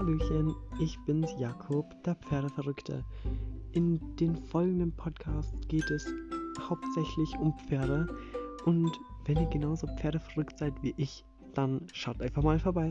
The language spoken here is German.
Hallöchen, ich bin's Jakob, der Pferdeverrückte. In den folgenden Podcast geht es hauptsächlich um Pferde und wenn ihr genauso pferdeverrückt seid wie ich, dann schaut einfach mal vorbei.